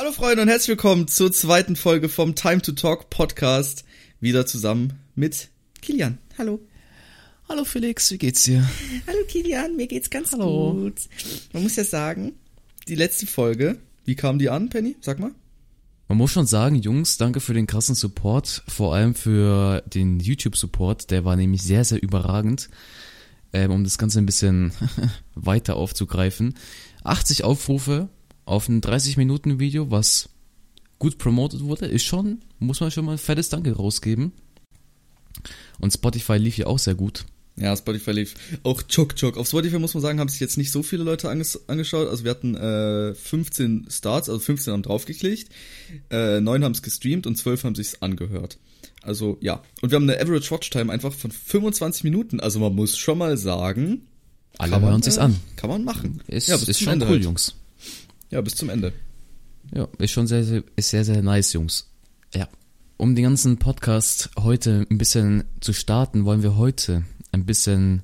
Hallo Freunde und herzlich willkommen zur zweiten Folge vom Time to Talk Podcast. Wieder zusammen mit Kilian. Hallo. Hallo Felix, wie geht's dir? Hallo Kilian, mir geht's ganz Hallo. gut. Man muss ja sagen, die letzte Folge, wie kam die an, Penny? Sag mal. Man muss schon sagen, Jungs, danke für den krassen Support, vor allem für den YouTube-Support, der war nämlich sehr, sehr überragend. Ähm, um das Ganze ein bisschen weiter aufzugreifen. 80 Aufrufe auf ein 30-Minuten-Video, was gut promotet wurde, ist schon, muss man schon mal ein fettes Danke rausgeben. Und Spotify lief ja auch sehr gut. Ja, Spotify lief auch Chok Chok. Auf Spotify muss man sagen, haben sich jetzt nicht so viele Leute anges angeschaut. Also wir hatten äh, 15 Starts, also 15 haben draufgeklickt, äh, 9 haben es gestreamt und 12 haben sich's angehört. Also ja. Und wir haben eine Average Watchtime einfach von 25 Minuten. Also man muss schon mal sagen, Alle kann man, hören sich's äh, an. Kann man machen. Ist, ja, ist schon cool, halt. Jungs. Ja, bis zum Ende. Ja, ist schon sehr, sehr, ist sehr, sehr nice, Jungs. Ja. Um den ganzen Podcast heute ein bisschen zu starten, wollen wir heute ein bisschen,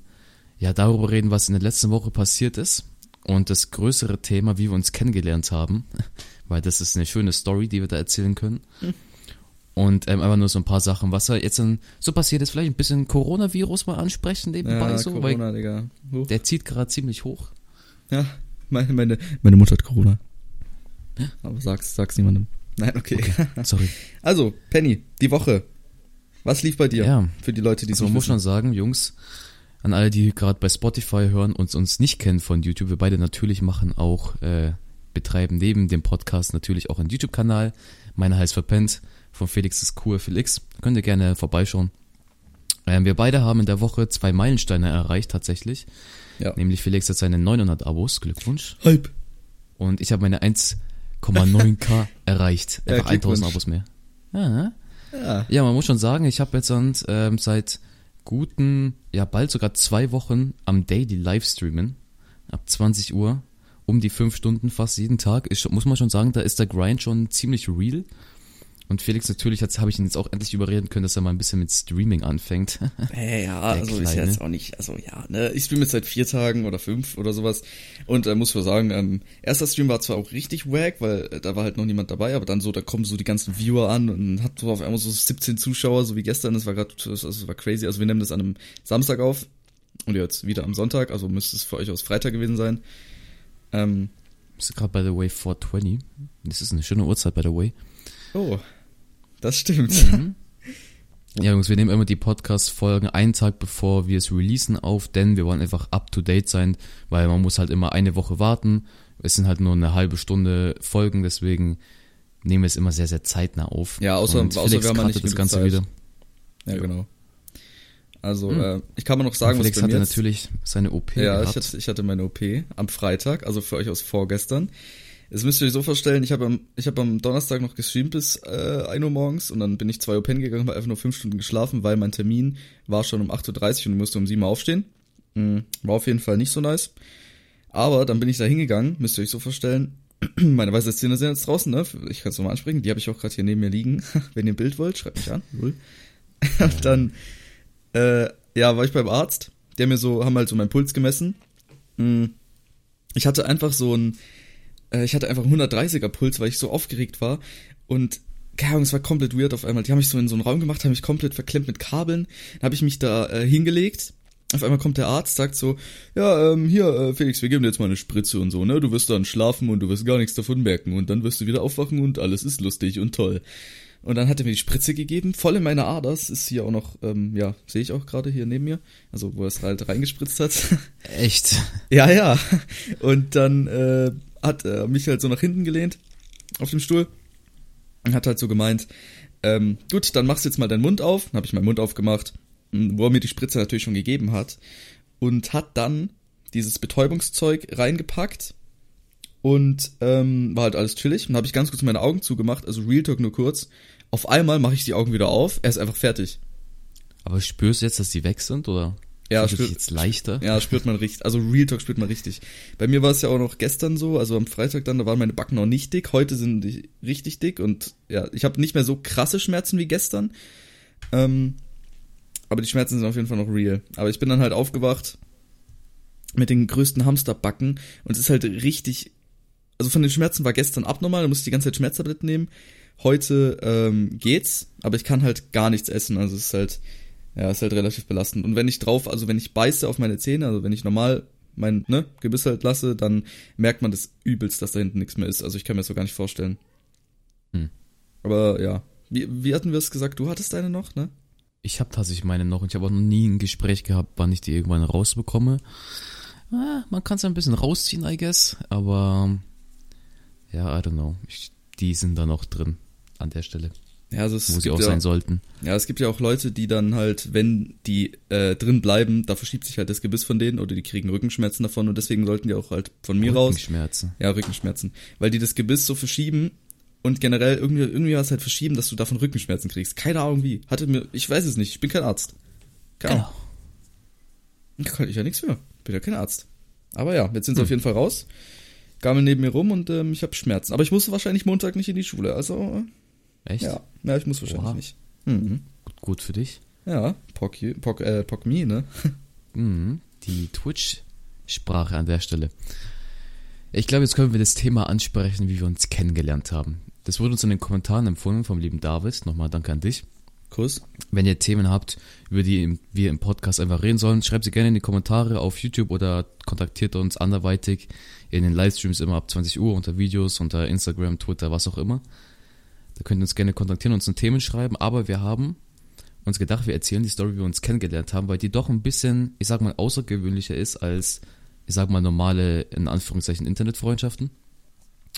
ja, darüber reden, was in der letzten Woche passiert ist. Und das größere Thema, wie wir uns kennengelernt haben. Weil das ist eine schöne Story, die wir da erzählen können. Und ähm, einfach nur so ein paar Sachen, was da jetzt dann so passiert ist. Vielleicht ein bisschen Coronavirus mal ansprechen nebenbei Ja, so, Corona, weil Digga. Huch. der zieht gerade ziemlich hoch. Ja, meine, meine, meine Mutter hat Corona. Aber sag's, sag's niemandem. Nein, okay. Sorry. Also, Penny, die Woche. Was lief bei dir? Ja. Für die Leute, die es Also man muss schon wissen. sagen, Jungs, an alle, die gerade bei Spotify hören und uns nicht kennen von YouTube, wir beide natürlich machen auch, äh, betreiben neben dem Podcast natürlich auch einen YouTube-Kanal. Meiner heißt Verpennt, von Felix ist cool Felix. Könnt ihr gerne vorbeischauen. Ähm, wir beide haben in der Woche zwei Meilensteine erreicht tatsächlich. Ja. Nämlich Felix hat seine 900 Abos, Glückwunsch. Halb. Und ich habe meine 1,9k erreicht. Ja, Einfach 1000 Glückwunsch. Abos mehr. Ja, ne? Ja. Ja, man muss schon sagen, ich habe jetzt ähm, seit guten, ja bald sogar zwei Wochen am Daily Livestreamen. Ab 20 Uhr, um die fünf Stunden fast jeden Tag. Schon- muss man schon sagen, da ist der Grind schon ziemlich real. Und Felix, natürlich habe ich ihn jetzt auch endlich überreden können, dass er mal ein bisschen mit Streaming anfängt. Hey, ja, Der also ist ja Kleine. jetzt auch nicht, also ja, ne, ich streame jetzt seit vier Tagen oder fünf oder sowas und äh, muss man sagen, ähm, erster Stream war zwar auch richtig wack, weil äh, da war halt noch niemand dabei, aber dann so, da kommen so die ganzen Viewer an und hat so auf einmal so 17 Zuschauer, so wie gestern, das war gerade, das, das war crazy, also wir nehmen das an einem Samstag auf und jetzt wieder am Sonntag, also müsste es für euch aus Freitag gewesen sein. Ähm, ist gerade by the way 420. Das ist eine schöne Uhrzeit by the way. oh, das stimmt. Ja, Jungs, wir nehmen immer die Podcast-Folgen einen Tag bevor wir es releasen auf, denn wir wollen einfach up to date sein, weil man muss halt immer eine Woche warten. Es sind halt nur eine halbe Stunde Folgen, deswegen nehmen wir es immer sehr, sehr zeitnah auf. Ja, außer- Und außer Felix mal cuttet nicht das Ganze Zeit. wieder. Ja, genau. Also, Hm. äh, ich kann mal noch sagen, Und Felix was bei hatte jetzt- natürlich seine OP Ja, gehabt. ich hatte, ich hatte meine OP am Freitag, also für euch aus vorgestern. Das müsst ihr euch so vorstellen, ich habe am, ich habe am Donnerstag noch gestreamt bis äh, 1 Uhr morgens und dann bin ich 2 Uhr pennen gegangen, habe einfach nur 5 Stunden geschlafen, weil mein Termin war schon um 8.30 Uhr und ich musste um 7 Uhr aufstehen. Mhm, War auf jeden Fall nicht so nice. Aber dann bin ich da hingegangen, müsst ihr euch so vorstellen, meine weiße Zähne sind jetzt draußen, ne? Ich kann es nochmal ansprechen, die habe ich auch gerade hier neben mir liegen. Wenn ihr ein Bild wollt, schreibt mich an. Und dann, äh, ja, war ich beim Arzt, der mir so, haben halt so meinen Puls gemessen. Mm. Ich hatte einfach so ein, äh, ich hatte einfach einen 130er Puls, weil ich so aufgeregt war. Und keine Ahnung, es war komplett weird auf einmal. Die haben mich so in so einen Raum gemacht, haben mich komplett verklemmt mit Kabeln. Dann habe ich mich da äh, hingelegt. Auf einmal kommt der Arzt, sagt so, ja, ähm, hier, äh, Felix, wir geben dir jetzt mal eine Spritze und so, ne? Du wirst dann schlafen und du wirst gar nichts davon merken. Und dann wirst du wieder aufwachen und alles ist lustig und toll. Und dann hat er mir die Spritze gegeben, voll in meine Ader. Das ist hier auch noch, ähm, ja, sehe ich auch gerade hier neben mir. Also, wo er es halt reingespritzt hat. Echt? Ja, ja. Und dann äh, hat er mich halt so nach hinten gelehnt auf dem Stuhl und hat halt so gemeint, ähm, gut, dann machst du jetzt mal deinen Mund auf. Dann habe ich meinen Mund aufgemacht, m, wo er mir die Spritze natürlich schon gegeben hat und hat dann dieses Betäubungszeug reingepackt und ähm, war halt alles chillig. Und dann habe ich ganz kurz meine Augen zugemacht, also Real Talk nur kurz. Auf einmal mache ich die Augen wieder auf. Er ist einfach fertig. Aber spürst du jetzt, dass die weg sind, oder? Ja, Fühlst du dich spür- jetzt leichter? Ja, spürt man richtig. Also Real Talk spürt man richtig. Bei mir war es ja auch noch gestern so, also am Freitag dann, da waren meine Backen noch nicht dick. Heute sind die richtig dick und ja, ich habe nicht mehr so krasse Schmerzen wie gestern. Ähm, aber die Schmerzen sind auf jeden Fall noch real. Aber ich bin dann halt aufgewacht mit den größten Hamsterbacken und es ist halt richtig also von den Schmerzen war gestern abnormal, da musste ich die ganze Zeit Schmerztabletten nehmen. Heute ähm, geht's, aber ich kann halt gar nichts essen, also es ist halt, ja, ist halt relativ belastend. Und wenn ich drauf, also wenn ich beiße auf meine Zähne, also wenn ich normal mein ne, Gebiss halt lasse, dann merkt man das übelst, dass da hinten nichts mehr ist. Also ich kann mir das so gar nicht vorstellen. Hm. Aber ja, wie, wie hatten wir es gesagt? Du hattest deine noch, ne? Ich habe tatsächlich meine noch und ich habe auch noch nie ein Gespräch gehabt, wann ich die irgendwann rausbekomme. Ah, man kann es ein bisschen rausziehen, I guess, aber ja, I don't know. Ich, die sind da noch drin an der Stelle, Ja, also es wo sie auch ja, sein sollten. Ja, es gibt ja auch Leute, die dann halt, wenn die äh, drin bleiben, da verschiebt sich halt das Gebiss von denen oder die kriegen Rückenschmerzen davon und deswegen sollten die auch halt von mir raus. Rückenschmerzen. Ja, Rückenschmerzen. Weil die das Gebiss so verschieben und generell irgendwie, irgendwie was halt verschieben, dass du davon Rückenschmerzen kriegst. Keine Ahnung wie. Hatte mir, ich weiß es nicht, ich bin kein Arzt. Keine Ahnung. Da kann ich ja nichts für. Bin ja kein Arzt. Aber ja, jetzt sind sie Hm. auf jeden Fall raus. Gammeln neben mir rum und ähm, ich habe Schmerzen. Aber ich muss wahrscheinlich Montag nicht in die Schule. Also, Echt? ja. Ja, ich muss wahrscheinlich Oha. nicht. Mhm. Gut, gut für dich. Ja, Pock, you- Pock, äh, Pock me, ne? Mhm. Die Twitch-Sprache an der Stelle. Ich glaube, jetzt können wir das Thema ansprechen, wie wir uns kennengelernt haben. Das wurde uns in den Kommentaren empfohlen vom lieben David. Nochmal danke an dich. Kuss. Wenn ihr Themen habt, über die wir im Podcast einfach reden sollen, schreibt sie gerne in die Kommentare auf YouTube oder kontaktiert uns anderweitig in den Livestreams immer ab 20 Uhr unter Videos, unter Instagram, Twitter, was auch immer. Da könnt ihr uns gerne kontaktieren, uns ein Themen schreiben, aber wir haben uns gedacht, wir erzählen die Story, wie wir uns kennengelernt haben, weil die doch ein bisschen, ich sag mal, außergewöhnlicher ist als, ich sag mal, normale, in Anführungszeichen, Internetfreundschaften.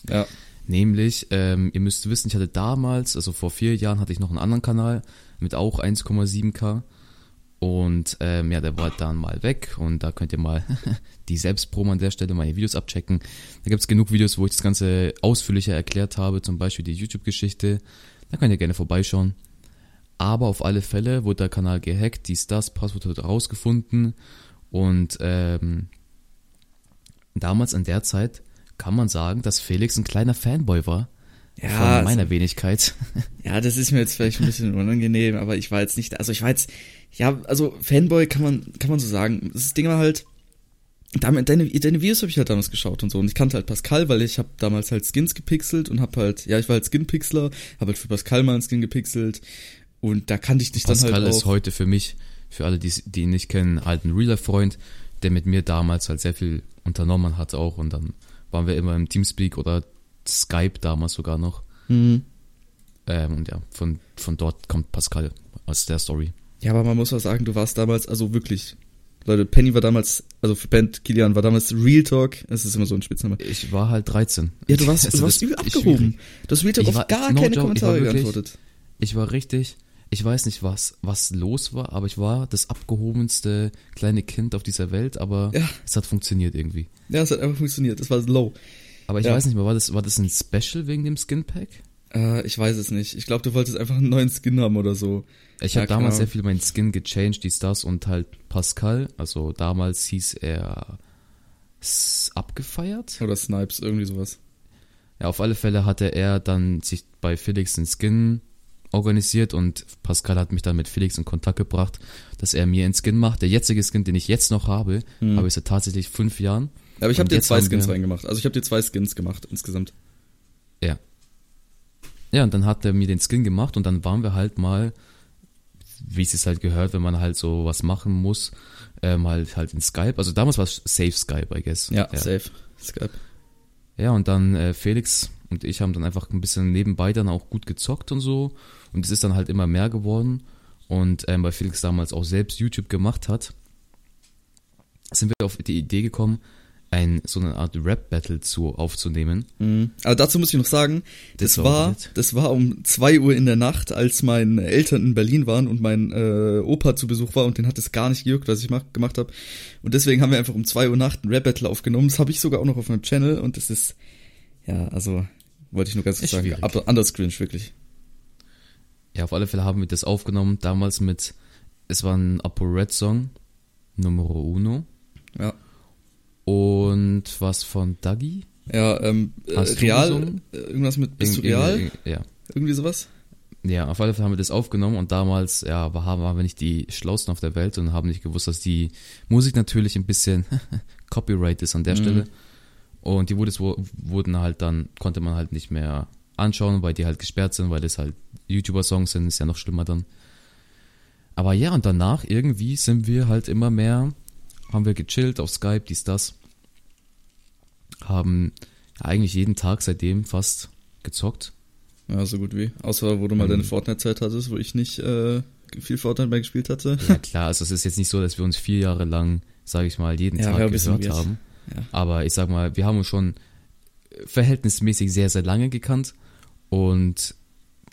Ja. Nämlich, ähm, ihr müsst wissen, ich hatte damals, also vor vier Jahren hatte ich noch einen anderen Kanal mit auch 1,7k. Und ähm, ja, der war dann mal weg und da könnt ihr mal die Selbstpromo an der Stelle meine Videos abchecken. Da gibt's genug Videos, wo ich das Ganze ausführlicher erklärt habe, zum Beispiel die YouTube-Geschichte. Da könnt ihr gerne vorbeischauen. Aber auf alle Fälle wurde der Kanal gehackt, dies, das, Passwort wird rausgefunden und ähm, damals in der Zeit kann man sagen, dass Felix ein kleiner Fanboy war Ja, von meiner Wenigkeit. Ja, das ist mir jetzt vielleicht ein bisschen unangenehm, aber ich war jetzt nicht, also ich war jetzt, ja, also Fanboy kann man, kann man so sagen. Das Ding war halt, damit, deine, deine Videos habe ich halt damals geschaut und so und ich kannte halt Pascal, weil ich habe damals halt Skins gepixelt und habe halt, ja, ich war halt Skin-Pixler, habe halt für Pascal mal einen Skin gepixelt und da kannte ich dich Pascal dann halt ist auch. heute für mich, für alle, die, die ihn nicht kennen, halt ein realer Freund, der mit mir damals halt sehr viel unternommen hat auch und dann waren wir immer im Teamspeak oder Skype damals sogar noch. Mhm. Ähm, und ja, von, von dort kommt Pascal aus der Story. Ja, aber man muss auch sagen, du warst damals, also wirklich, Leute, Penny war damals, also für Band Kilian war damals Real Talk, es ist immer so ein Spitzname. Ich war halt 13. Ja, du warst, Also du warst das übel abgehoben. Du hast Real Talk Ich auf war- gar no keine ich war Kommentare wirklich- geantwortet. Ich war richtig, ich weiß nicht, was, was los war, aber ich war das abgehobenste kleine Kind auf dieser Welt, aber Ja. es hat funktioniert irgendwie. Ja, es hat einfach funktioniert, das war low. Aber ich Ja. weiß nicht mehr, war das, war das ein Special wegen dem Skinpack? Äh, ich weiß es nicht. Ich glaube, du wolltest einfach einen neuen Skin haben oder so. Ich Ja, habe damals sehr viel meinen Skin gechanged, dies, das und halt Pascal, also damals hieß er abgefeiert. Oder Snipes, irgendwie sowas. Ja, auf alle Fälle hatte er dann sich bei Felix einen Skin organisiert und Pascal hat mich dann mit Felix in Kontakt gebracht, dass er mir einen Skin macht. Der jetzige Skin, den ich jetzt noch habe, Hm. habe ich seit tatsächlich fünf Jahren. Aber ich habe dir zwei Skins reingemacht. Also ich habe dir zwei Skins gemacht insgesamt. Ja. Ja, und dann hat er mir den Skin gemacht und dann waren wir halt mal, wie es halt gehört, wenn man halt so was machen muss, ähm, halt halt in Skype. Also damals war es Safe Skype, I guess. Ja, ja. safe. Skype. Ja, und dann äh, Felix und ich haben dann einfach ein bisschen nebenbei dann auch gut gezockt und so. Und es ist dann halt immer mehr geworden. Und ähm, weil Felix damals auch selbst YouTube gemacht hat, sind wir auf die Idee gekommen, ein so eine Art Rap-Battle zu aufzunehmen. Mhm. Aber dazu muss ich noch sagen, das, Das war das war um zwei Uhr in der Nacht, als meine Eltern in Berlin waren und mein äh, Opa zu Besuch war und den hat es gar nicht gejuckt, was ich mach, gemacht habe. Und deswegen haben wir einfach um zwei Uhr Nacht ein Rap-Battle aufgenommen. Das habe ich sogar auch noch auf meinem Channel und das ist, ja, also, wollte ich nur ganz kurz sagen. Aber anders cringe, wirklich. Ja, auf alle Fälle haben wir das aufgenommen, damals mit, es war ein Apo Red Song, Numero Uno. Ja. Und was von Dagi? Ja, ähm, äh, Hast real, äh, irgendwas mit bist du real? irgend- Ja. Irgendwie sowas? Ja, auf alle Fälle haben wir das aufgenommen und damals, ja, waren waren wir nicht die Schlausten auf der Welt und haben nicht gewusst, dass die Musik natürlich ein bisschen Copyright ist an der Mhm. Stelle. Und die Videos wurden halt dann, konnte man halt nicht mehr anschauen, weil die halt gesperrt sind, weil das halt YouTuber-Songs sind, ist ja noch schlimmer dann. Aber ja, und danach irgendwie sind wir halt immer mehr, haben wir gechillt auf Skype, dies, das. Haben eigentlich jeden Tag seitdem fast gezockt. Ja, so gut wie. Außer wo du mal Mhm. deine Fortnite-Zeit hattest, wo ich nicht äh, viel Fortnite mehr gespielt hatte. Ja klar, also es ist jetzt nicht so, dass wir uns vier Jahre lang, sage ich mal, jeden Ja, Tag gehört haben. Ja. Aber ich sag mal, wir haben uns schon verhältnismäßig sehr, sehr lange gekannt. Und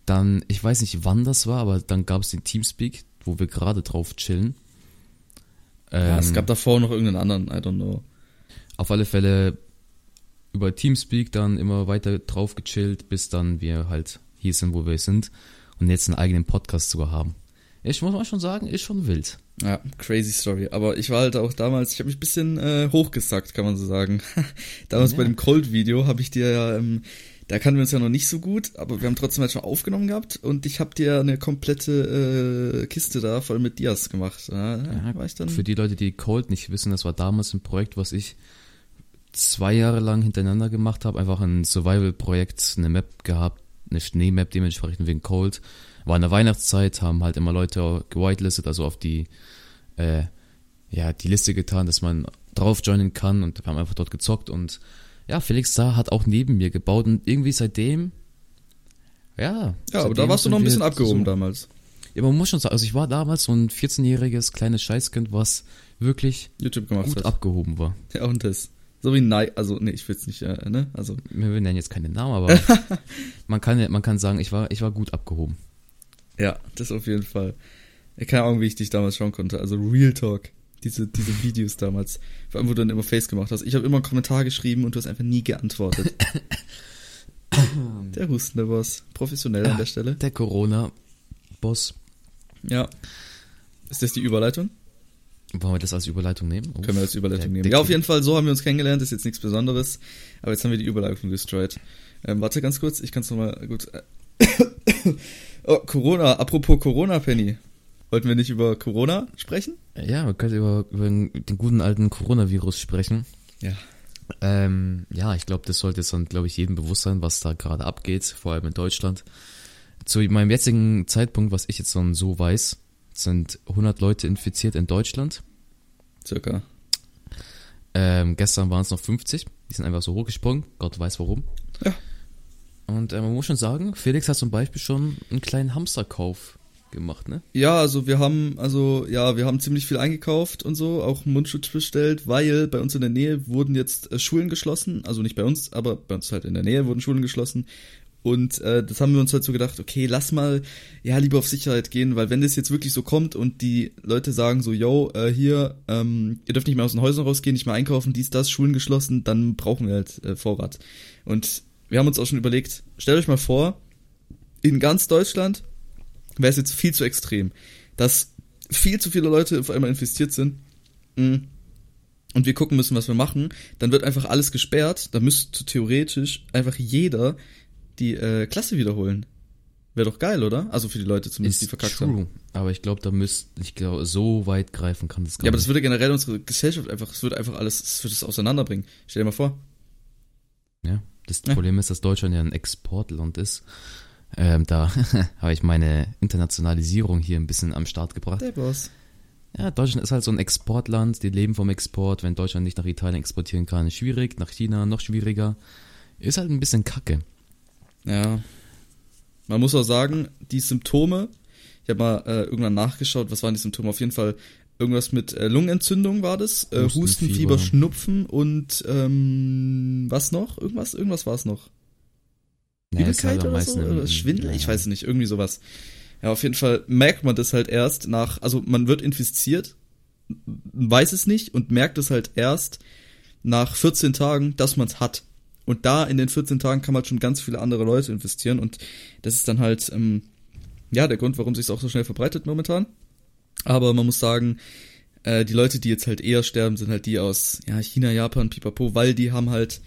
dann, ich weiß nicht, wann das war, aber dann gab es den Teamspeak, wo wir gerade drauf chillen. Ja, es Ähm, gab davor noch irgendeinen anderen, I don't know. auf alle Fälle über Teamspeak dann immer weiter drauf gechillt, bis dann wir halt hier sind, wo wir sind und jetzt einen eigenen Podcast sogar haben. Ich muss mal schon sagen, ist schon wild. Ja, crazy Story. Aber ich war halt auch damals, ich habe mich ein bisschen äh, hochgesackt, kann man so sagen. damals Ja. bei dem Cold-Video habe ich dir ja, ähm, da kannten wir uns ja noch nicht so gut, aber wir haben trotzdem halt schon aufgenommen gehabt und ich habe dir eine komplette äh, Kiste da voll mit Dias gemacht. Ja, Ja, war ich dann. Für die Leute, die Cold nicht wissen, das war damals ein Projekt, was ich zwei Jahre lang hintereinander gemacht habe. Einfach ein Survival-Projekt, eine Map gehabt, eine Schneemap dementsprechend wegen Cold. War in der Weihnachtszeit, haben halt immer Leute gewitelistet, also auf die, äh, ja, die Liste getan, dass man drauf joinen kann und wir haben einfach dort gezockt und ja, Felix da hat auch neben mir gebaut und irgendwie seitdem, ja. ja, aber da warst du noch ein bisschen abgehoben so- damals. ja, man muss schon sagen, also ich war damals so ein 14-jähriges kleines Scheißkind, was wirklich YouTube gemacht gut hat. abgehoben war. Ja, und das. So wie Nei, also nee, ich will jetzt nicht, äh, ne? Also, Wir nennen jetzt keine Namen, aber man kann man kann sagen, ich war ich war gut abgehoben. ja, das auf jeden Fall. Keine Ahnung, wie ich dich damals schauen konnte. Also Real Talk. Diese, diese Videos damals. Vor allem, wo du dann immer Face gemacht hast. Ich habe immer einen Kommentar geschrieben und du hast einfach nie geantwortet. der hustende Boss. Professionell an der Stelle. Der Corona Boss. Ja. Ist das die Überleitung? Wollen wir das als Überleitung nehmen? Uff, Können wir als Überleitung nehmen. Ja, auf jeden Fall, so haben wir uns kennengelernt. Ist jetzt nichts Besonderes. Aber jetzt haben wir die Überleitung destroyed. Ähm, warte ganz kurz, ich kann es nochmal gut. oh, Corona. Apropos Corona, Penny. Wollten wir nicht über Corona sprechen? Ja, wir können über, über den guten alten Coronavirus sprechen. Ja. Ähm, ja, ich glaube, das sollte jetzt dann, glaube ich, jedem bewusst sein, was da gerade abgeht, vor allem in Deutschland. Zu meinem jetzigen Zeitpunkt, was ich jetzt dann so weiß, sind 100 Leute infiziert in Deutschland. Circa. Ähm, gestern waren es noch 50. Die sind einfach so hochgesprungen. Gott weiß warum. Ja. Und äh, man muss schon sagen, Felix hat zum Beispiel schon einen kleinen Hamsterkauf gemacht, ne? Ja, also wir haben, also ja, wir haben ziemlich viel eingekauft und so, auch Mundschutz bestellt, weil bei uns in der Nähe wurden jetzt äh, Schulen geschlossen, also nicht bei uns, aber bei uns halt in der Nähe wurden Schulen geschlossen. Und äh, das haben wir uns halt so gedacht, okay, lass mal ja lieber auf Sicherheit gehen, weil wenn das jetzt wirklich so kommt und die Leute sagen so, yo, äh, hier, ähm, ihr dürft nicht mehr aus den Häusern rausgehen, nicht mehr einkaufen, dies, das, Schulen geschlossen, dann brauchen wir halt äh, Vorrat. Und wir haben uns auch schon überlegt, stellt euch mal vor, in ganz Deutschland wäre es jetzt viel zu extrem, dass viel zu viele Leute auf einmal infiziert sind mm, und wir gucken müssen, was wir machen, dann wird einfach alles gesperrt, dann müsste theoretisch einfach jeder die äh, Klasse wiederholen. Wäre doch geil, oder? Also für die Leute zumindest, die verkackt haben. true. Aber ich glaube, da müsst, ich glaube, so weit greifen kann das gar Ja, aber das nicht. würde generell unsere Gesellschaft einfach, es würde einfach alles, es würde es auseinanderbringen. Stell dir mal vor. Ja, das Ja. Problem ist, dass Deutschland ja ein Exportland ist. Ähm, da habe ich meine Internationalisierung hier ein bisschen am Start gebracht. Der Boss. Ja, Deutschland ist halt so ein Exportland, die leben vom Export. Wenn Deutschland nicht nach Italien exportieren kann, ist schwierig, nach China noch schwieriger. Ist halt ein bisschen kacke. Ja. Man muss auch sagen, die Symptome, ich habe mal äh, irgendwann nachgeschaut, was waren die Symptome? Auf jeden Fall irgendwas mit äh, Lungenentzündung war das, äh, Husten. Fieber, Schnupfen und ähm, was noch? Irgendwas, irgendwas war es noch. Halt Übelkeit oder so? Oder Schwindel? ja. Ich weiß es nicht, irgendwie sowas. Ja, auf jeden Fall merkt man das halt erst nach, also man wird infiziert, weiß es nicht und merkt es halt erst nach 14 Tagen, dass man es hat. Und da in den 14 Tagen kann man halt schon ganz viele andere Leute investieren und das ist dann halt, ähm, ja, der Grund, warum sich es auch so schnell verbreitet momentan. Aber man muss sagen, äh, die Leute, die jetzt halt eher sterben, sind halt die aus ja, China, Japan, Pipapo, weil die haben halt,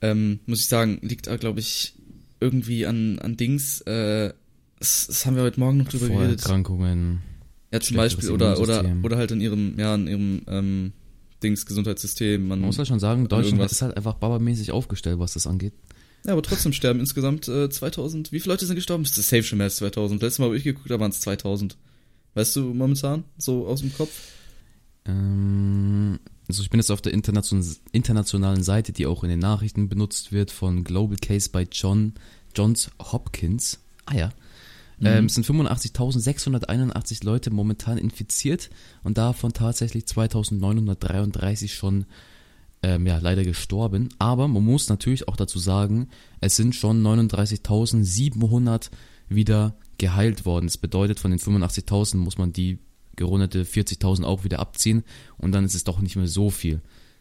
ähm, muss ich sagen, liegt da, glaube ich, irgendwie an, an Dings, äh, das, das haben wir heute Morgen noch drüber geredet. Vorerkrankungen. Ja, zum Beispiel, oder, oder, oder halt in ihrem, ja, in ihrem, ähm, Dings Gesundheitssystem. Man, Man muss ja schon sagen, Deutschland ist halt einfach babamäßig aufgestellt, was das angeht. Ja, aber trotzdem sterben insgesamt äh, 2000. Wie viele Leute sind gestorben? Das ist safe schon mehr als 2000. Letztes Mal, wo ich geguckt habe, waren es 2000. Weißt du momentan, so aus dem Kopf? Ähm, also ich bin jetzt auf der internation internationalen Seite, die auch in den Nachrichten benutzt wird, von Global Case by John Johns Hopkins. Ah ja. Mhm. Ähm, es sind 85.681 Leute momentan infiziert und davon tatsächlich 2.933 schon ähm, ja, leider gestorben. Aber man muss natürlich auch dazu sagen, es sind schon 39.700 wieder geheilt worden. Das bedeutet, von den 85.000 muss man die gerundete 40.000 auch wieder abziehen und dann ist es doch nicht mehr so viel.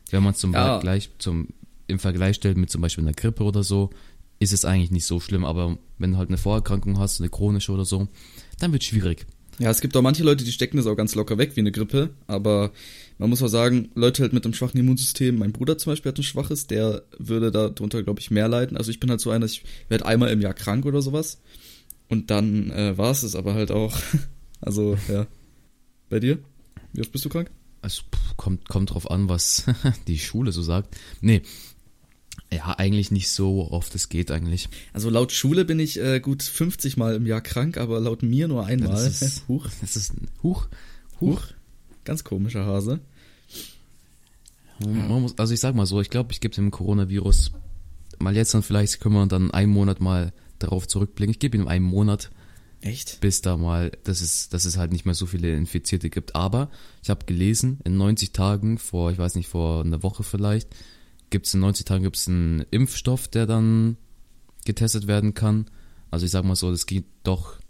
Wenn man es zum ja. Vergleich zum im Vergleich stellt mit zum Beispiel einer Grippe oder so, ist es eigentlich nicht so schlimm. Aber wenn du halt eine Vorerkrankung hast, eine chronische oder so, dann wird es schwierig. Ja, es gibt auch manche Leute, die stecken das auch ganz locker weg wie eine Grippe, aber man muss auch sagen, Leute halt mit einem schwachen Immunsystem, mein Bruder zum Beispiel hat ein schwaches, der würde darunter, glaube ich, mehr leiden. Also ich bin halt so einer, ich werde einmal im Jahr krank oder sowas. Und dann äh, war es es aber halt auch. also, ja. Bei dir? Wie oft bist du krank? Es kommt, kommt drauf an, was die Schule so sagt. Nee. Ja, eigentlich nicht so oft es geht eigentlich. Also laut Schule bin ich äh, gut 50 Mal im Jahr krank, aber laut mir nur einmal. Das ist, huch. Das ist huch, huch. huch. Ganz komischer Hase. Muss, also ich sag mal so, ich glaube, ich gebe dem Coronavirus mal jetzt dann vielleicht können wir dann einen Monat mal darauf zurückblicken. Ich gebe ihm einen Monat Echt? Bis da mal, dass es, dass es halt nicht mehr so viele Infizierte gibt. Aber ich habe gelesen, in 90 Tagen, vor, ich weiß nicht, vor einer Woche vielleicht, gibt es in 90 Tagen gibt's einen Impfstoff, der dann getestet werden kann. Also ich sag mal so, das geht doch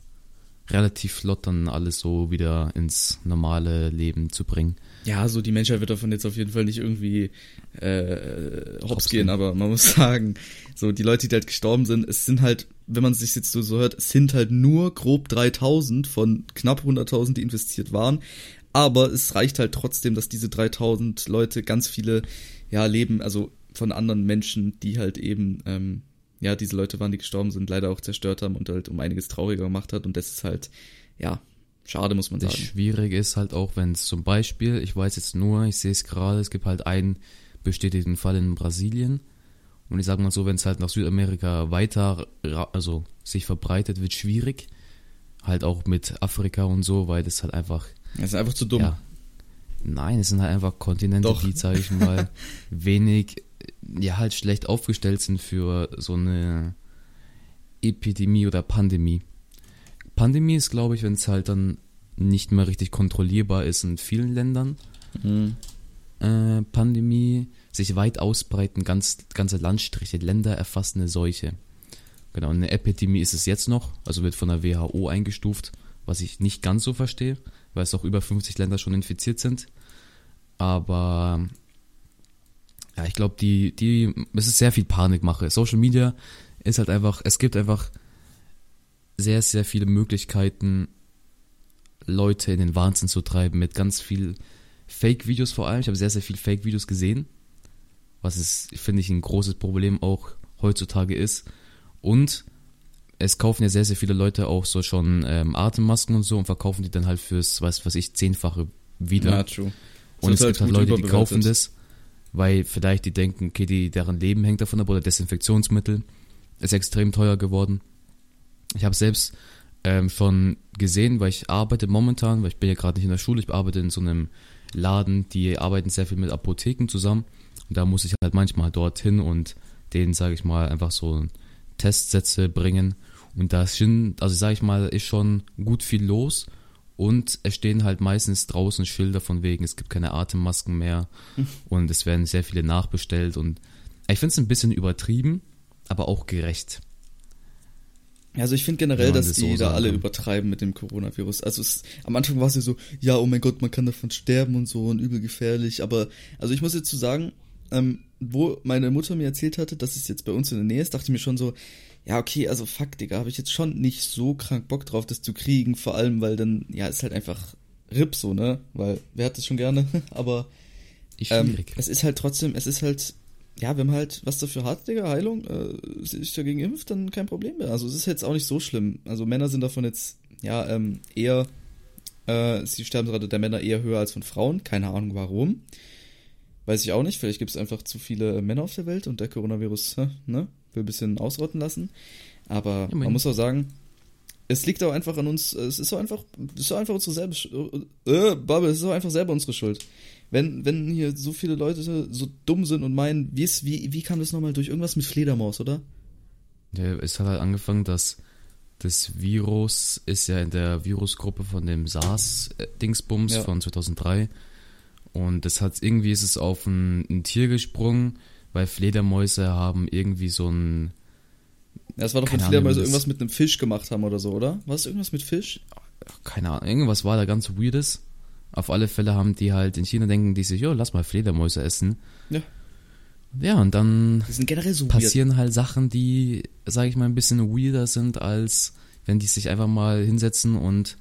relativ flott dann alles so wieder ins normale Leben zu bringen. Ja, so die Menschheit wird davon jetzt auf jeden Fall nicht irgendwie äh, hops gehen, aber man muss sagen, so die Leute, die halt gestorben sind, es sind halt, wenn man sich jetzt so, so hört, es sind halt nur grob 3000 von knapp 100.000, die investiert waren. Aber es reicht halt trotzdem, dass diese 3000 Leute ganz viele, ja, Leben, also von anderen Menschen, die halt eben, ähm, ja, diese Leute waren, die gestorben sind, leider auch zerstört haben und halt um einiges trauriger gemacht hat. Und das ist halt, ja, Schade, muss man das sagen. Schwierig ist halt auch, wenn es zum Beispiel, ich weiß jetzt nur, ich sehe es gerade, es gibt halt einen bestätigten Fall in Brasilien. Und ich sage mal so, wenn es halt nach Südamerika weiter, also sich verbreitet, wird schwierig. Halt auch mit Afrika und so, weil das halt einfach. Das ist einfach zu dumm. Ja, nein, es sind halt einfach Kontinente, Doch. die, sage ich mal, wenig, ja, halt schlecht aufgestellt sind für so eine Epidemie oder Pandemie. Pandemie ist, glaube ich, wenn es halt dann nicht mehr richtig kontrollierbar ist in vielen Ländern. Mhm. Äh, Pandemie, sich weit ausbreiten, ganz, ganze Landstriche, Länder erfassende Seuche. Genau, eine Epidemie ist es jetzt noch, also wird von der WHO eingestuft, was ich nicht ganz so verstehe, weil es auch über 50 Länder schon infiziert sind. Aber ja, ich glaube, die, die, es ist sehr viel Panikmache. Social Media ist halt einfach, es gibt einfach sehr, sehr viele Möglichkeiten, Leute in den Wahnsinn zu treiben mit ganz viel Fake-Videos vor allem. Ich habe sehr, sehr viele Fake-Videos gesehen, was es, finde ich, ein großes Problem auch heutzutage ist. Und es kaufen ja sehr, sehr viele Leute auch so schon ähm, Atemmasken und so und verkaufen die dann halt fürs, was weiß ich, zehnfache wieder. Ja, true. Und es halt gibt halt Leute, die kaufen das, weil vielleicht die denken, okay, die, deren Leben hängt davon ab oder Desinfektionsmittel ist extrem teuer geworden. Ich habe selbst ähm, schon gesehen, weil ich arbeite momentan, weil ich bin ja gerade nicht in der Schule, ich arbeite in so einem Laden, die arbeiten sehr viel mit Apotheken zusammen. Und da muss ich halt manchmal dorthin und denen, sage ich mal, einfach so Testsätze bringen. Und da sind, also sage ich mal, ist schon gut viel los. Und es stehen halt meistens draußen Schilder von wegen, es gibt keine Atemmasken mehr und es werden sehr viele nachbestellt. Und ich finde es ein bisschen übertrieben, aber auch gerecht. Also ich finde generell, dass das die so da alle übertreiben mit dem Coronavirus. Also es, am Anfang war es ja so, ja, oh mein Gott, man kann davon sterben und so und übel gefährlich. Aber also ich muss jetzt zu so sagen, ähm, wo meine Mutter mir erzählt hatte, dass es jetzt bei uns in der Nähe ist, dachte ich mir schon so, ja, okay, also fuck, Digga, habe ich jetzt schon nicht so krank Bock drauf, das zu kriegen. Vor allem, weil dann, ja, ist halt einfach RIP so, ne? Weil, wer hat das schon gerne? Aber ähm, es ist halt trotzdem, es ist halt ja, wenn man halt was dafür hat, Digga, Heilung, äh, sich dagegen impft, dann kein Problem mehr. Also es ist jetzt auch nicht so schlimm. Also Männer sind davon jetzt, ja, ähm, eher, äh, sie sterben gerade der Männer eher höher als von Frauen. Keine Ahnung warum. Weiß ich auch nicht. Vielleicht gibt es einfach zu viele Männer auf der Welt und der Coronavirus ne, will ein bisschen ausrotten lassen. Aber Ja, man muss auch sagen, es liegt auch einfach an uns. Es ist so einfach, es ist so einfach unsere selbe, äh, Bubble, es ist so einfach selber unsere Schuld. Wenn, wenn hier so viele Leute so dumm sind und meinen, wie ist, wie, wie kam das nochmal durch irgendwas mit Fledermaus, oder? Ja, es hat halt angefangen, dass das Virus ist ja in der Virusgruppe von dem SARS-Dingsbums Ja. von 2003. Und das hat irgendwie ist es auf ein, ein Tier gesprungen, weil Fledermäuse haben irgendwie so ein, Ja, es war doch, Ahnung, Fledermäuse das- irgendwas mit einem Fisch gemacht haben oder so, oder? War es irgendwas mit Fisch? keine Ahnung, irgendwas war da ganz weirdes. Auf alle Fälle haben die halt in China denken die sich, jo, lass mal Fledermäuse essen. Ja. Ja, und dann so weird. passieren halt Sachen, die, sag ich mal, ein bisschen weirder sind, als wenn die sich einfach mal hinsetzen und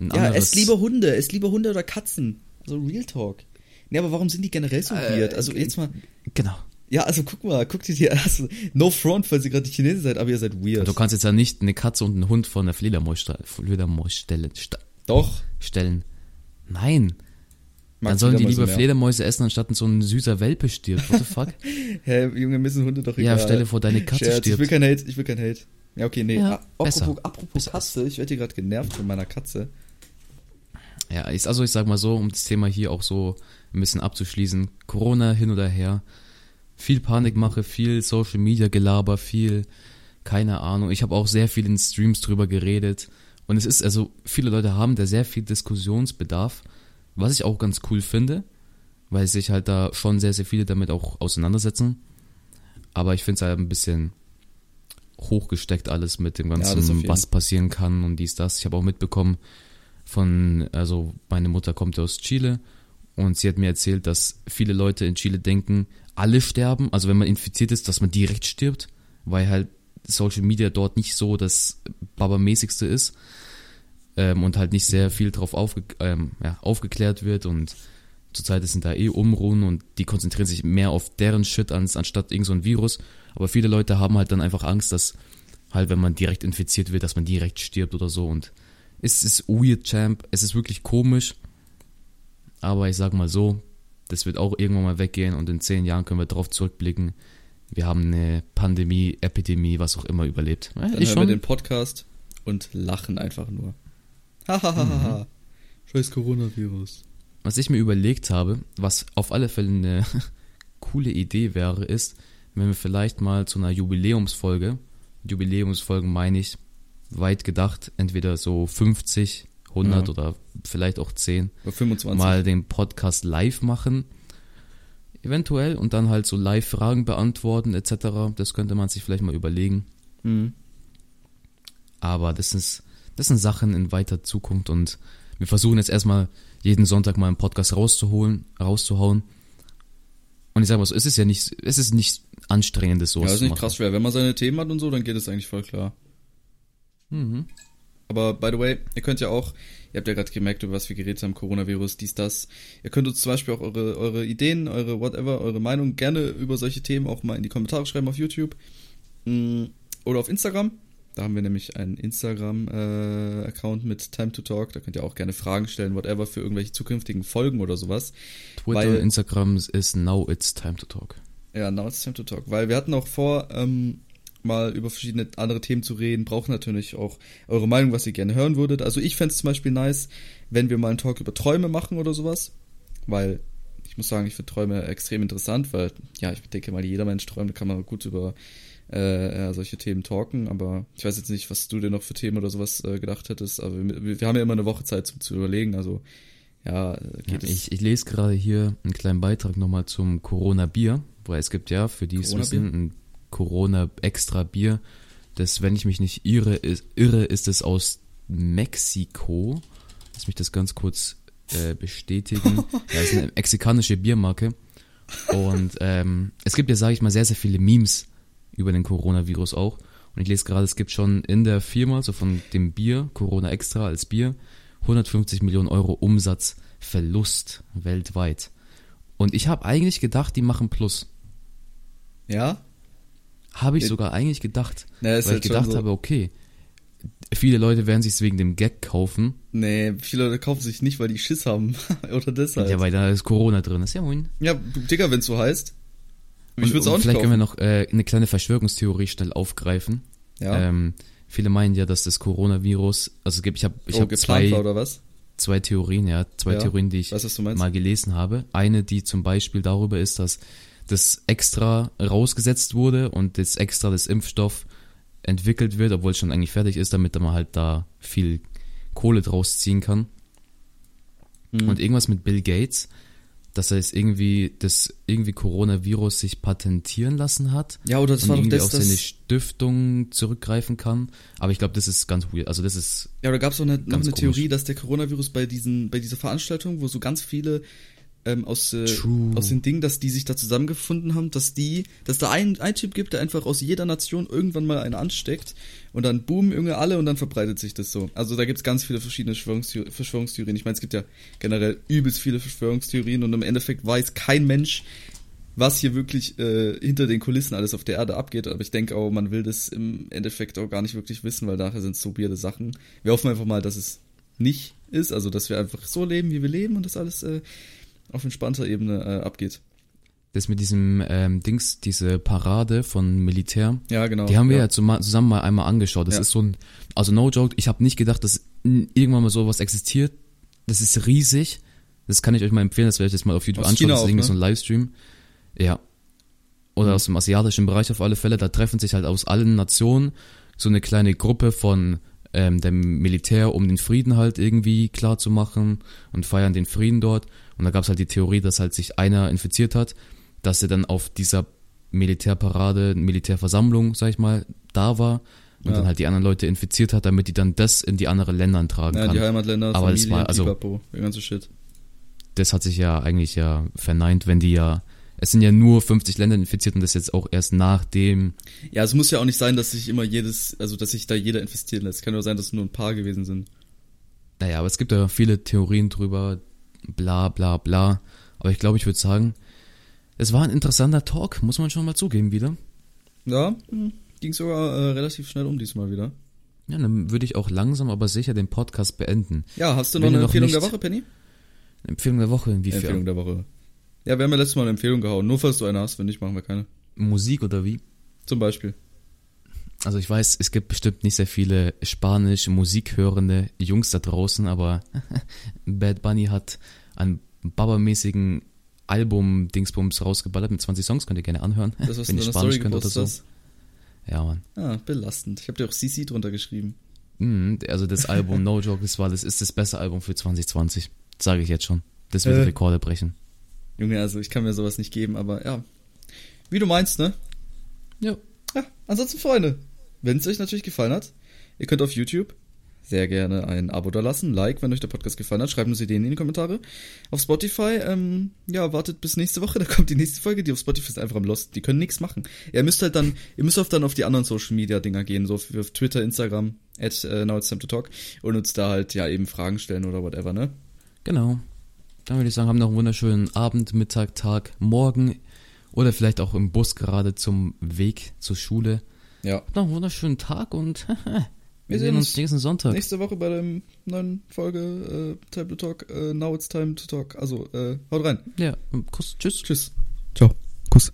ein Ja, anderes... esst lieber Hunde, esst lieber Hunde oder Katzen. Also Real Talk. Nee, aber warum sind die generell so Äh, weird? Also jetzt mal, Genau. ja, also guck mal, guck dir die, also, no front, falls ihr gerade die Chinesen seid, aber ihr seid weird. Du kannst jetzt ja nicht eine Katze und einen Hund vor einer Fledermaus, Fledermaus stellen, Doch. stellen. Nein. Mag Dann sollen die lieber mehr. Fledermäuse essen, anstatt so ein süßer Welpe stirbt. What the fuck? Hä, Junge, mir sind Hunde doch ja, egal. stelle vor, deine Katze Scherz, ich will stirbt. kein Hate, ich will kein Hate. Ja, okay, nee. Ja, Ah, besser. apropos, apropos. Katze, ich werde hier gerade genervt von meiner Katze. Ja, ist, also ich sag mal so, um das Thema hier auch so ein bisschen abzuschließen. Corona hin oder her. Viel Panikmache, viel Social Media Gelaber, viel, keine Ahnung. Ich habe auch sehr viel in Streams drüber geredet. Und es ist, also, viele Leute haben da sehr viel Diskussionsbedarf, was ich auch ganz cool finde, weil sich halt da schon sehr, sehr viele damit auch auseinandersetzen. Aber ich finde es halt ein bisschen hochgesteckt alles mit dem Ja, ganzen, jeden. was passieren kann und dies, das. Ich habe auch mitbekommen von, also meine Mutter kommt aus Chile und sie hat mir erzählt, dass viele Leute in Chile denken, alle sterben, also wenn man infiziert ist, dass man direkt stirbt, weil halt Social Media dort nicht so das Babamäßigste ist ähm, und halt nicht sehr viel drauf aufge ähm, ja, aufgeklärt wird und zurzeit sind da eh Umruhen und die konzentrieren sich mehr auf deren Shit ans, anstatt irgend so ein Virus. Aber viele Leute haben halt dann einfach Angst, dass halt, wenn man direkt infiziert wird, dass man direkt stirbt oder so. Und es ist weird, Champ. Es ist wirklich komisch. Aber ich sag mal so, das wird auch irgendwann mal weggehen und in zehn Jahren können wir drauf zurückblicken. Wir haben eine Pandemie, Epidemie, was auch immer überlebt. Ja, Dann ich hören wir schon. den Podcast und lachen einfach nur. Mhm. Hahaha. Scheiß Coronavirus. Was ich mir überlegt habe, was auf alle Fälle eine coole Idee wäre, ist, wenn wir vielleicht mal zu einer Jubiläumsfolge, Jubiläumsfolgen meine ich, weit gedacht, entweder so 50, 100 Ja. oder vielleicht auch 10, Bei 25. mal den Podcast live machen. Eventuell und dann halt so live Fragen beantworten etc. Das könnte man sich vielleicht mal überlegen. Mhm. Aber das ist, das sind Sachen in weiter Zukunft und wir versuchen jetzt erstmal jeden Sonntag mal einen Podcast rauszuholen, rauszuhauen. Und ich sag mal so, es ist ja nicht, es ist nicht anstrengendes Ja, sowas das ist nicht machen. krass schwer. Wenn man seine Themen hat und so, dann geht es eigentlich voll klar. Mhm. Aber by the way, ihr könnt ja auch, ihr habt ja gerade gemerkt, über was wir geredet haben, Coronavirus, dies, das. Ihr könnt uns zum Beispiel auch eure, eure Ideen, eure whatever, eure Meinung gerne über solche Themen auch mal in die Kommentare schreiben auf YouTube. Mm, Oder auf Instagram. Da haben wir nämlich einen Instagram-Account mit Time to Talk. Da könnt ihr auch gerne Fragen stellen, whatever, für irgendwelche zukünftigen Folgen oder sowas. Twitter Weil- Instagram ist now it's time to talk. Ja, now it's time to talk. Weil wir hatten auch vor, ähm, mal über verschiedene andere Themen zu reden, brauchen natürlich auch eure Meinung, was ihr gerne hören würdet. Also ich fände es zum Beispiel nice, wenn wir mal einen Talk über Träume machen oder sowas. Weil ich muss sagen, ich finde Träume extrem interessant, weil, ja, ich denke mal, jeder Mensch träumt, da kann man gut über äh, solche Themen talken, aber ich weiß jetzt nicht, was du dir noch für Themen oder sowas äh, gedacht hättest, aber wir, wir haben ja immer eine Woche Zeit zum zu überlegen, also ja, äh, Ja, geht es. ich, ich lese gerade hier einen kleinen Beitrag nochmal zum Corona-Bier, weil es gibt ja, für die es wissen, ein Corona-Extra-Bier. Das, wenn ich mich nicht irre, ist, irre, ist es aus Mexiko. Lass mich das ganz kurz äh, bestätigen. ja, ist eine mexikanische Biermarke. Und ähm, es gibt ja, sage ich mal, sehr, sehr viele Memes über den Coronavirus auch. Und ich lese gerade, es gibt schon in der Firma, so von dem Bier, Corona Extra als Bier, 150 Millionen Euro Umsatzverlust weltweit. Und ich habe eigentlich gedacht, die machen Plus. Ja? Habe ich sogar eigentlich gedacht. Na, weil halt ich gedacht so. habe, okay, viele Leute werden sich wegen dem Gag kaufen. Nee, viele Leute kaufen sich nicht, weil die Schiss haben. Oder deshalb. Ja, weil da ist Corona drin ist. Ja, moin. Ja, Digga, wenn's so heißt. Ich würde es auch nicht Vielleicht kaufen. können wir noch äh, eine kleine Verschwörungstheorie schnell aufgreifen. ja. Ähm, viele meinen ja, dass das Coronavirus, also es gibt, ich habe ich oh, hab zwei, zwei Theorien, ja, zwei Ja. Theorien, die ich Weißt mal gelesen habe. Eine, die zum Beispiel darüber ist, dass das extra rausgesetzt wurde und jetzt extra das Impfstoff entwickelt wird, obwohl es schon eigentlich fertig ist, damit man halt da viel Kohle draus ziehen kann. Mhm. Und irgendwas mit Bill Gates, dass er jetzt irgendwie das irgendwie Coronavirus sich patentieren lassen hat ja, oder das und war doch irgendwie das, auf seine Stiftung zurückgreifen kann. Aber ich glaube, das ist ganz weird. Also das ist Ja, da gab es noch eine, noch eine komisch. Theorie, dass der Coronavirus bei diesen, bei dieser Veranstaltung, wo so ganz viele ähm, aus, äh, aus den Dingen, dass die sich da zusammengefunden haben, dass die, dass da ein, ein Typ gibt, der einfach aus jeder Nation irgendwann mal einen ansteckt und dann boom, irgendwie alle und dann verbreitet sich das so. Also da gibt's ganz viele verschiedene Verschwörungstheor- Verschwörungstheorien. Ich meine, es gibt ja generell übelst viele Verschwörungstheorien und im Endeffekt weiß kein Mensch, was hier wirklich äh, hinter den Kulissen alles auf der Erde abgeht. Aber ich denke auch, man will das im Endeffekt auch gar nicht wirklich wissen, weil nachher sind es so weirde Sachen. Wir hoffen einfach mal, dass es nicht ist, also dass wir einfach so leben, wie wir leben und das alles äh, auf entspannter Ebene äh, abgeht. das mit diesem ähm, Dings, diese Parade von Militär. Ja, genau. Die haben wir ja, zuma- zusammen mal einmal angeschaut. Das Ja. ist so ein, also no joke, ich habe nicht gedacht, dass irgendwann mal sowas existiert. Das ist riesig. Das kann ich euch mal empfehlen, das werde ich jetzt mal auf YouTube Aus anschauen. China das ist ne? so ein Livestream. Ja. Oder Mhm. aus dem asiatischen Bereich auf alle Fälle. Da treffen sich halt aus allen Nationen so eine kleine Gruppe von ähm, dem Militär, um den Frieden halt irgendwie klar zu machen und feiern den Frieden dort. Und da gab es halt die Theorie, dass halt sich einer infiziert hat, dass er dann auf dieser Militärparade, Militärversammlung, sag ich mal, da war und Ja. dann halt die anderen Leute infiziert hat, damit die dann das in die anderen Ländern tragen Ja, kann. die Heimatländer, Aber das Familien, war- also- Pipapo, der ganze Shit. das hat sich ja eigentlich ja verneint, wenn die ja, es sind ja nur 50 Länder infiziert und das jetzt auch erst nach dem, Ja, es muss ja auch nicht sein, dass sich immer jedes, also dass sich da jeder infizieren lässt. Kann nur sein, dass es nur ein paar gewesen sind. naja, aber es gibt ja viele Theorien drüber, bla bla bla. Aber ich glaube, ich würde sagen, es war ein interessanter Talk, muss man schon mal zugeben wieder. Ja, ging sogar äh, relativ schnell um diesmal wieder. Ja, dann würde ich auch langsam aber sicher den Podcast beenden. Ja, hast du noch Wenn eine noch Empfehlung der nicht- Woche, Penny? Empfehlung der Woche, inwiefern? Empfehlung der Woche. Ja, wir haben ja letztes Mal eine Empfehlung gehauen. Nur falls du eine hast, wenn nicht, machen wir keine. Musik oder wie? Zum Beispiel. Also ich weiß, es gibt bestimmt nicht sehr viele spanisch musikhörende Jungs da draußen, aber Bad Bunny hat einen Baba-mäßigen Album-Dingsbums rausgeballert mit 20 Songs, könnt ihr gerne anhören, Das, was wenn du ihr Spanisch Story könnt oder so. hast. Ja, Mann. Ah, belastend. Ich habe dir auch CC drunter geschrieben. Mhm, also das Album No Joke, das war, das ist das beste Album für 2020, sage ich jetzt schon. Das wird Äh. Rekorde brechen. Junge, also ich kann mir sowas nicht geben, aber ja. Wie du meinst, ne? Ja. Ja, ansonsten, Freunde, wenn es euch natürlich gefallen hat, ihr könnt auf YouTube sehr gerne ein Abo da lassen, Like, wenn euch der Podcast gefallen hat, schreibt uns Ideen in die Kommentare. Auf Spotify, ähm, ja, wartet bis nächste Woche, da kommt die nächste Folge, die auf Spotify ist einfach am Lost, die können nichts machen. Ihr müsst halt dann, ihr müsst auf dann auf die anderen Social Media Dinger gehen, so auf, auf Twitter, Instagram, at äh, now it's time to talk und uns da halt ja eben Fragen stellen oder whatever, ne? Genau. Dann würde ich sagen, haben noch einen wunderschönen Abend, Mittag, Tag, Morgen oder vielleicht auch im Bus gerade zum Weg zur Schule. Ja. Noch einen wunderschönen Tag und wir, Wir sehen uns nächsten Sonntag. Nächste Woche bei der neuen Folge äh, Time to Talk, äh, Now it's time to talk. Also, äh, haut rein. Ja, Kuss, tschüss. Tschüss. Ciao. Kuss.